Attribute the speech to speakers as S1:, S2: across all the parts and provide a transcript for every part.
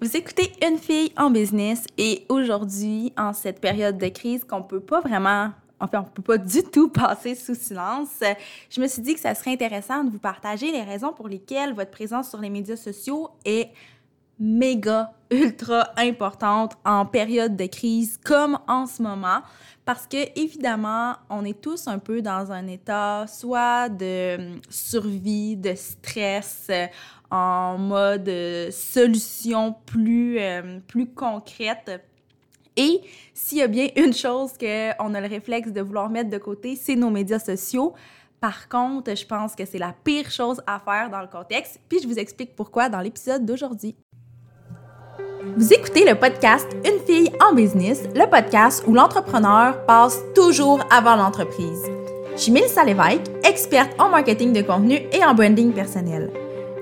S1: Vous écoutez Une fille en business et aujourd'hui, en cette période de crise qu'on peut pas vraiment, enfin, on peut pas du tout passer sous silence, je me suis dit que ça serait intéressant de vous partager les raisons pour lesquelles votre présence sur les médias sociaux est méga, ultra importante en période de crise comme en ce moment. Parce que, évidemment, on est tous un peu dans un état soit de survie, de stress, en mode euh, solution plus, euh, plus concrète. Et s'il y a bien une chose qu'on a le réflexe de vouloir mettre de côté, c'est nos médias sociaux. Par contre, je pense que c'est la pire chose à faire dans le contexte, puis je vous explique pourquoi dans l'épisode d'aujourd'hui. Vous écoutez le podcast Une fille en business, le podcast où l'entrepreneur passe toujours avant l'entreprise. Je suis Mélissa Lévesque, experte en marketing de contenu et en branding personnel.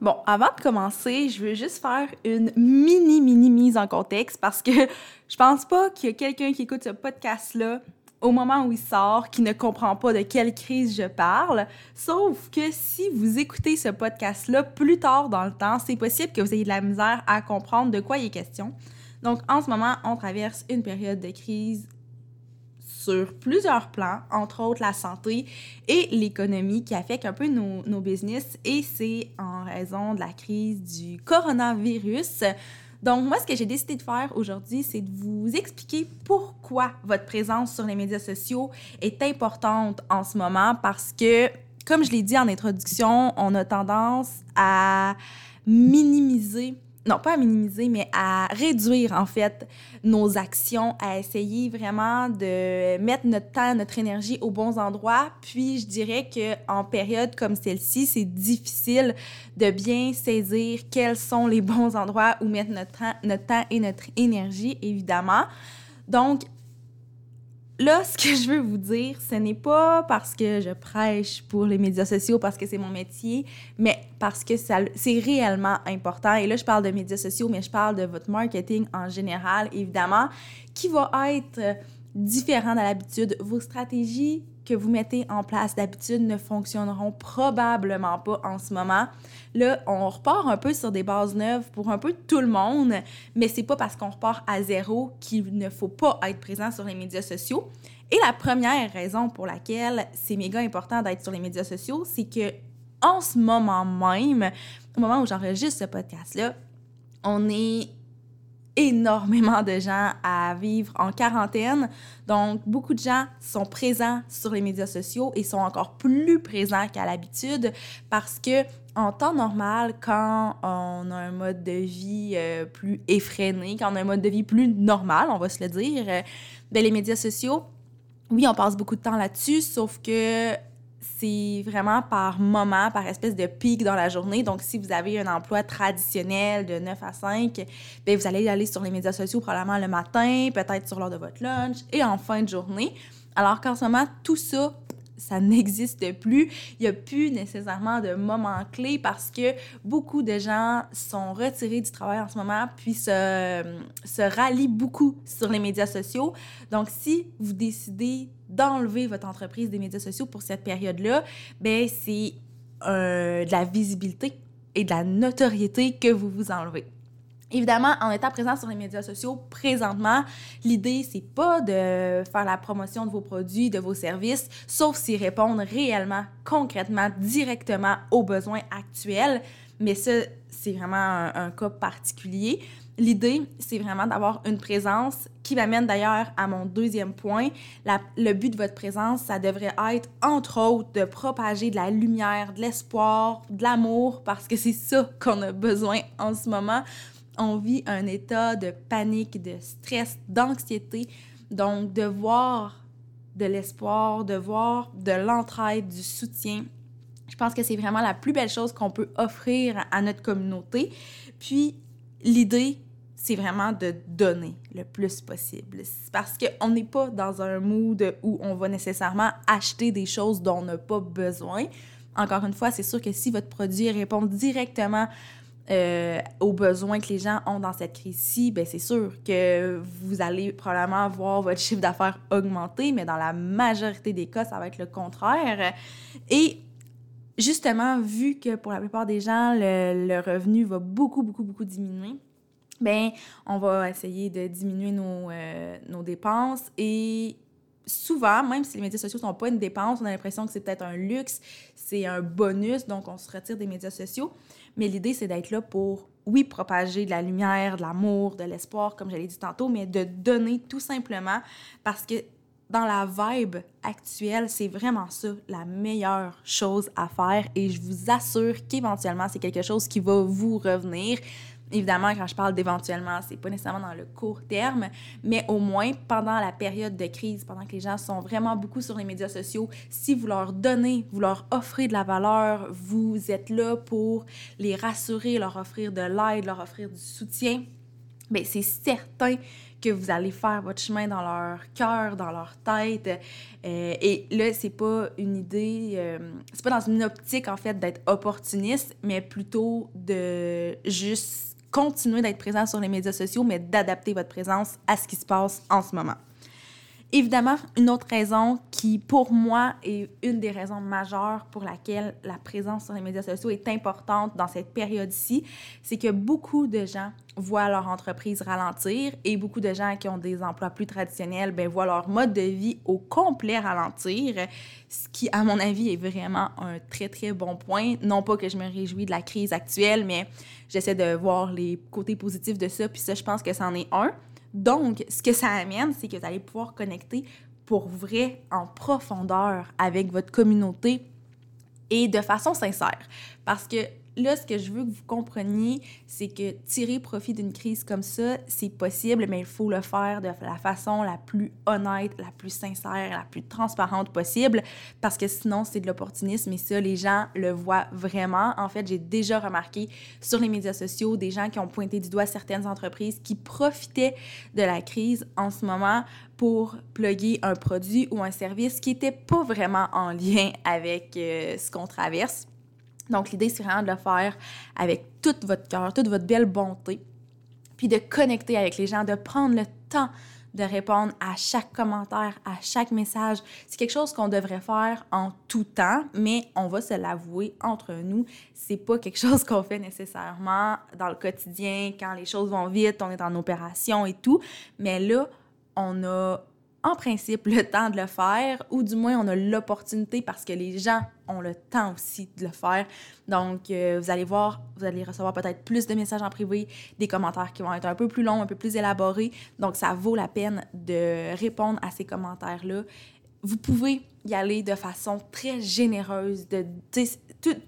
S1: Bon, avant de commencer, je veux juste faire une mini, mini mise en contexte parce que je pense pas qu'il y a quelqu'un qui écoute ce podcast-là au moment où il sort qui ne comprend pas de quelle crise je parle. Sauf que si vous écoutez ce podcast-là plus tard dans le temps, c'est possible que vous ayez de la misère à comprendre de quoi il est question. Donc, en ce moment, on traverse une période de crise sur plusieurs plans, entre autres la santé et l'économie qui affectent un peu nos, nos business et c'est en raison de la crise du coronavirus. Donc, moi, ce que j'ai décidé de faire aujourd'hui, c'est de vous expliquer pourquoi votre présence sur les médias sociaux est importante en ce moment parce que, comme je l'ai dit en introduction, on a tendance à minimiser non pas à minimiser, mais à réduire en fait nos actions, à essayer vraiment de mettre notre temps, notre énergie aux bons endroits. Puis je dirais que en période comme celle-ci, c'est difficile de bien saisir quels sont les bons endroits où mettre notre temps, notre temps et notre énergie, évidemment. Donc, là, ce que je veux vous dire, ce n'est pas parce que je prêche pour les médias sociaux, parce que c'est mon métier, mais parce que c'est réellement important. Et là, je parle de médias sociaux, mais je parle de votre marketing en général, évidemment, qui va être différent de l'habitude. Vos stratégies que vous mettez en place d'habitude ne fonctionneront probablement pas en ce moment. Là, on repart un peu sur des bases neuves pour un peu tout le monde, mais c'est pas parce qu'on repart à zéro qu'il ne faut pas être présent sur les médias sociaux. Et la première raison pour laquelle c'est méga important d'être sur les médias sociaux, c'est que en ce moment même, au moment où j'enregistre ce podcast-là, on est énormément de gens à vivre en quarantaine. Donc, beaucoup de gens sont présents sur les médias sociaux et sont encore plus présents qu'à l'habitude parce que en temps normal, quand on a un mode de vie euh, plus effréné, quand on a un mode de vie plus normal, on va se le dire, euh, ben, les médias sociaux, oui, on passe beaucoup de temps là-dessus, sauf que c'est vraiment par moment, par espèce de pic dans la journée. Donc, si vous avez un emploi traditionnel de 9 à 5, bien, vous allez aller sur les médias sociaux probablement le matin, peut-être sur l'heure de votre lunch et en fin de journée. Alors qu'en ce moment, tout ça ça n'existe plus. Il n'y a plus nécessairement de moments clés parce que beaucoup de gens sont retirés du travail en ce moment puis se, se rallient beaucoup sur les médias sociaux. Donc, si vous décidez d'enlever votre entreprise des médias sociaux pour cette période-là, ben c'est euh, de la visibilité et de la notoriété que vous vous enlevez. Évidemment, en étant présent sur les médias sociaux présentement, l'idée, c'est pas de faire la promotion de vos produits, de vos services, sauf s'ils répondent réellement, concrètement, directement aux besoins actuels. Mais ça, c'est vraiment un, cas particulier. L'idée, c'est vraiment d'avoir une présence qui m'amène d'ailleurs à mon deuxième point. le but de votre présence, ça devrait être, entre autres, de propager de la lumière, de l'espoir, de l'amour, parce que c'est ça qu'on a besoin en ce moment on vit un état de panique, de stress, d'anxiété. Donc, de voir de l'espoir, de voir de l'entraide, du soutien, je pense que c'est vraiment la plus belle chose qu'on peut offrir à notre communauté. Puis, l'idée, c'est vraiment de donner le plus possible. Parce qu'on n'est pas dans un mood où on va nécessairement acheter des choses dont on n'a pas besoin. Encore une fois, c'est sûr que si votre produit répond directement euh, aux besoins que les gens ont dans cette crise-ci, ben c'est sûr que vous allez probablement voir votre chiffre d'affaires augmenter, mais dans la majorité des cas, ça va être le contraire. Et justement, vu que pour la plupart des gens, le, revenu va beaucoup, beaucoup, beaucoup diminuer, ben on va essayer de diminuer nos, euh, nos dépenses et souvent, même si les médias sociaux sont pas une dépense, on a l'impression que c'est peut-être un luxe, c'est un bonus, donc on se retire des médias sociaux. Mais l'idée, c'est d'être là pour, oui, propager de la lumière, de l'amour, de l'espoir, comme je l'ai dit tantôt, mais de donner tout simplement parce que dans la vibe actuelle, c'est vraiment ça la meilleure chose à faire et je vous assure qu'éventuellement, c'est quelque chose qui va vous revenir. Évidemment, quand je parle d'éventuellement, c'est pas nécessairement dans le court terme, mais au moins pendant la période de crise, pendant que les gens sont vraiment beaucoup sur les médias sociaux, si vous leur donnez, vous leur offrez de la valeur, vous êtes là pour les rassurer, leur offrir de l'aide, leur offrir du soutien, bien, c'est certain que vous allez faire votre chemin dans leur cœur, dans leur tête. Euh, et là, c'est pas une idée, euh, c'est pas dans une optique en fait d'être opportuniste, mais plutôt de juste continuer d'être présent sur les médias sociaux, mais d'adapter votre présence à ce qui se passe en ce moment. Évidemment, une autre raison qui, pour moi, est une des raisons majeures pour laquelle la présence sur les médias sociaux est importante dans cette période-ci, c'est que beaucoup de gens voient leur entreprise ralentir et beaucoup de gens qui ont des emplois plus traditionnels ben, voient leur mode de vie au complet ralentir, ce qui, à mon avis, est vraiment un très, très bon point. Non pas que je me réjouis de la crise actuelle, mais j'essaie de voir les côtés positifs de ça, puis ça, je pense que c'en est un. Donc, ce que ça amène, c'est que vous allez pouvoir connecter pour vrai en profondeur avec votre communauté et de façon sincère. Parce que là, ce que je veux que vous compreniez, c'est que tirer profit d'une crise comme ça, c'est possible, mais il faut le faire de la façon la plus honnête, la plus sincère, la plus transparente possible, parce que sinon, c'est de l'opportunisme et ça, les gens le voient vraiment. En fait, j'ai déjà remarqué sur les médias sociaux des gens qui ont pointé du doigt certaines entreprises qui profitaient de la crise en ce moment pour plugger un produit ou un service qui n'était pas vraiment en lien avec euh, ce qu'on traverse. Donc, l'idée, c'est vraiment de le faire avec tout votre cœur, toute votre belle bonté, puis de connecter avec les gens, de prendre le temps de répondre à chaque commentaire, à chaque message. C'est quelque chose qu'on devrait faire en tout temps, mais on va se l'avouer entre nous, c'est pas quelque chose qu'on fait nécessairement dans le quotidien quand les choses vont vite, on est en opération et tout, mais là, on a en principe le temps de le faire, ou du moins on a l'opportunité parce que les gens ont le temps aussi de le faire. Donc, euh, vous allez voir, vous allez recevoir peut-être plus de messages en privé, des commentaires qui vont être un peu plus longs, un peu plus élaborés. Donc, ça vaut la peine de répondre à ces commentaires-là. Vous pouvez y aller de façon très généreuse. De,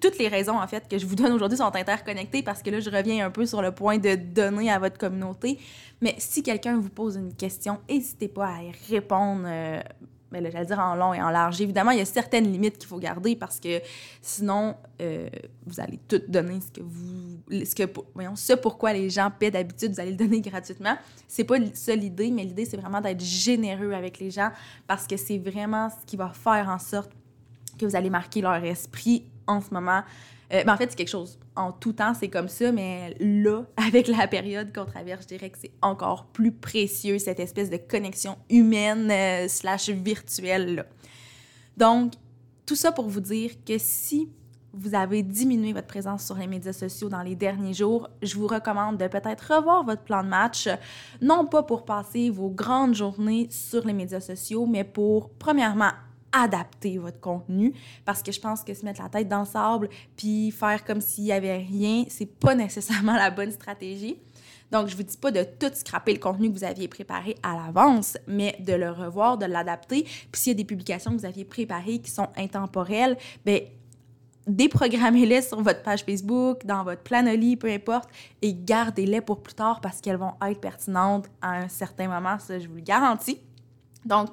S1: toutes les raisons, en fait, que je vous donne aujourd'hui sont interconnectées parce que là, je reviens un peu sur le point de donner à votre communauté. Mais si quelqu'un vous pose une question, n'hésitez pas à y répondre. Euh, mais j'allais dire en long et en large. Évidemment, il y a certaines limites qu'il faut garder parce que sinon, euh, vous allez tout donner ce que vous. Ce, que, voyons, ce pourquoi les gens paient d'habitude, vous allez le donner gratuitement. C'est pas ça l'idée, mais l'idée, c'est vraiment d'être généreux avec les gens parce que c'est vraiment ce qui va faire en sorte que vous allez marquer leur esprit en ce moment. Euh, ben, en fait, c'est quelque chose. En tout temps, c'est comme ça, mais là, avec la période qu'on traverse, je dirais que c'est encore plus précieux, cette espèce de connexion humaine euh, slash virtuelle. Donc, tout ça pour vous dire que si vous avez diminué votre présence sur les médias sociaux dans les derniers jours, je vous recommande de peut-être revoir votre plan de match, non pas pour passer vos grandes journées sur les médias sociaux, mais pour, premièrement, adapter votre contenu parce que je pense que se mettre la tête dans le sable puis faire comme s'il y avait rien, c'est pas nécessairement la bonne stratégie. Donc, je vous dis pas de tout scraper le contenu que vous aviez préparé à l'avance, mais de le revoir, de l'adapter. Puis s'il y a des publications que vous aviez préparées qui sont intemporelles, ben déprogrammez-les sur votre page Facebook, dans votre Planoly, peu importe, et gardez-les pour plus tard parce qu'elles vont être pertinentes à un certain moment, ça je vous le garantis. Donc,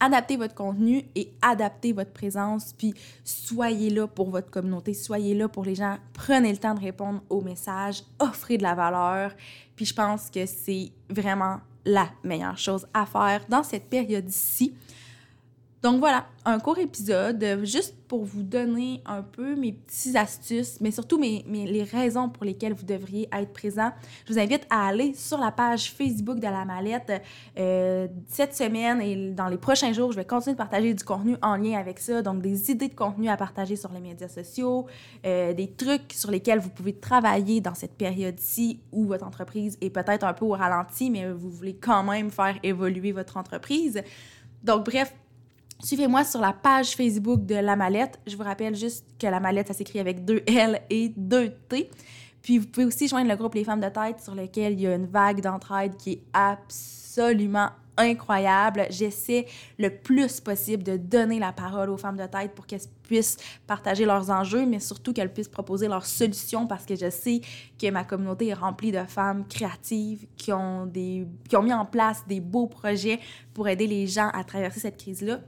S1: adaptez votre contenu et adaptez votre présence, puis soyez là pour votre communauté, soyez là pour les gens, prenez le temps de répondre aux messages, offrez de la valeur, puis je pense que c'est vraiment la meilleure chose à faire dans cette période-ci. Donc voilà, un court épisode euh, juste pour vous donner un peu mes petites astuces, mais surtout mes, les raisons pour lesquelles vous devriez être présent. Je vous invite à aller sur la page Facebook de la mallette euh, cette semaine et dans les prochains jours, je vais continuer de partager du contenu en lien avec ça, donc des idées de contenu à partager sur les médias sociaux, euh, des trucs sur lesquels vous pouvez travailler dans cette période-ci où votre entreprise est peut-être un peu au ralenti, mais vous voulez quand même faire évoluer votre entreprise. Donc bref, Suivez-moi sur la page Facebook de La Mallette. Je vous rappelle juste que La Mallette, ça s'écrit avec deux L et deux T. Puis vous pouvez aussi joindre le groupe Les Femmes de Tête sur lequel il y a une vague d'entraide qui est absolument incroyable. J'essaie le plus possible de donner la parole aux femmes de tête pour qu'elles puissent partager leurs enjeux, mais surtout qu'elles puissent proposer leurs solutions parce que je sais que ma communauté est remplie de femmes créatives qui ont, des, qui ont mis en place des beaux projets pour aider les gens à traverser cette crise-là.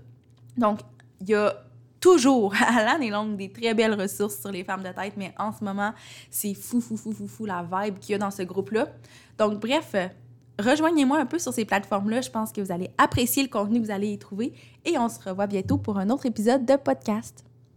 S1: Donc, il y a toujours, à l'année longue, des très belles ressources sur les femmes de tête, mais en ce moment, c'est fou, fou, fou, fou, fou la vibe qu'il y a dans ce groupe-là. Donc, bref, rejoignez-moi un peu sur ces plateformes-là. Je pense que vous allez apprécier le contenu que vous allez y trouver et on se revoit bientôt pour un autre épisode de podcast.